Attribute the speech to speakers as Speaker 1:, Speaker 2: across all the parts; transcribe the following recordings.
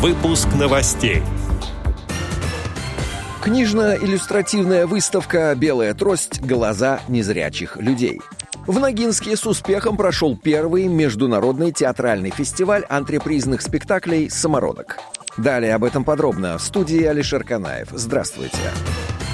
Speaker 1: Выпуск новостей.
Speaker 2: Книжно-иллюстративная выставка «Белая трость. Глаза незрячих людей». В Ногинске с успехом прошел первый международный театральный фестиваль антрепризных спектаклей «Самородок». Далее об этом подробно в студии Алишер Канаев. Здравствуйте. Здравствуйте.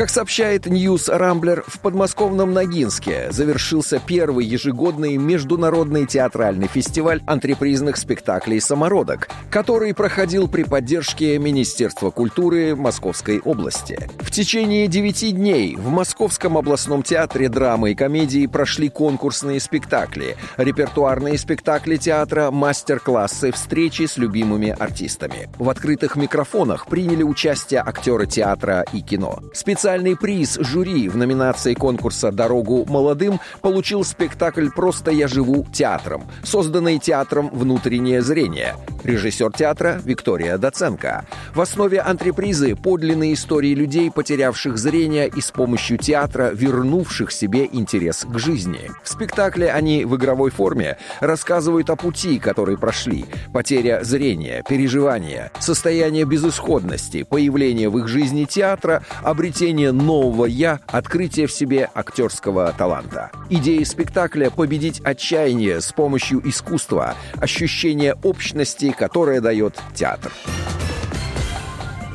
Speaker 2: Как сообщает News Rambler, в подмосковном Ногинске завершился первый ежегодный международный театральный фестиваль антрепризных спектаклей «Самородок», который проходил при поддержке Министерства культуры Московской области. В течение девяти дней в Московском областном театре драмы и комедии прошли конкурсные спектакли, репертуарные спектакли театра, мастер-классы, встречи с любимыми артистами. В открытых микрофонах приняли участие актеры театра и кино. Специально Специальный приз жюри в номинации конкурса «Дорогу молодым» получил спектакль «Просто я живу театром», созданный театром «Внутреннее зрение». Режиссер театра Виктория Доценко. В основе антрепризы подлинные истории людей, потерявших зрение и с помощью театра вернувших себе интерес к жизни. В спектакле они в игровой форме рассказывают о пути, который прошли, потеря зрения, переживания, состояние безысходности, появление в их жизни театра, обретение нового «я», открытие в себе актерского таланта. Идея спектакля — победить отчаяние с помощью искусства, ощущение общности, которое дает театр.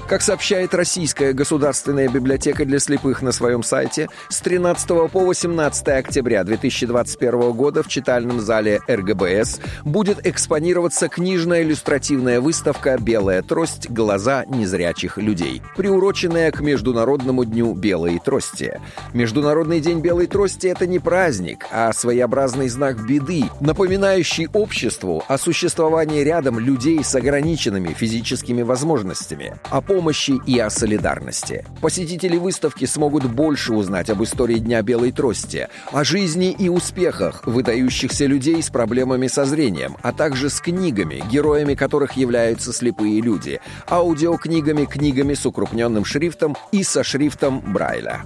Speaker 2: Как сообщает Российская государственная библиотека для слепых на своем сайте, с 13 по 18 октября 2021 года в читальном зале РГБС будет экспонироваться книжная иллюстративная выставка «Белая трость. Глаза незрячих людей», приуроченная к Международному дню белой трости. Международный день белой трости — это не праздник, а своеобразный знак беды, напоминающий обществу о существовании рядом людей с ограниченными физическими возможностями, о помощи и о солидарности. Посетители выставки смогут больше узнать об истории Дня Белой Трости, о жизни и успехах выдающихся людей с проблемами со зрением, а также с книгами, героями которых являются слепые люди, аудиокнигами, книгами с укрупненным шрифтом и со шрифтом Брайля.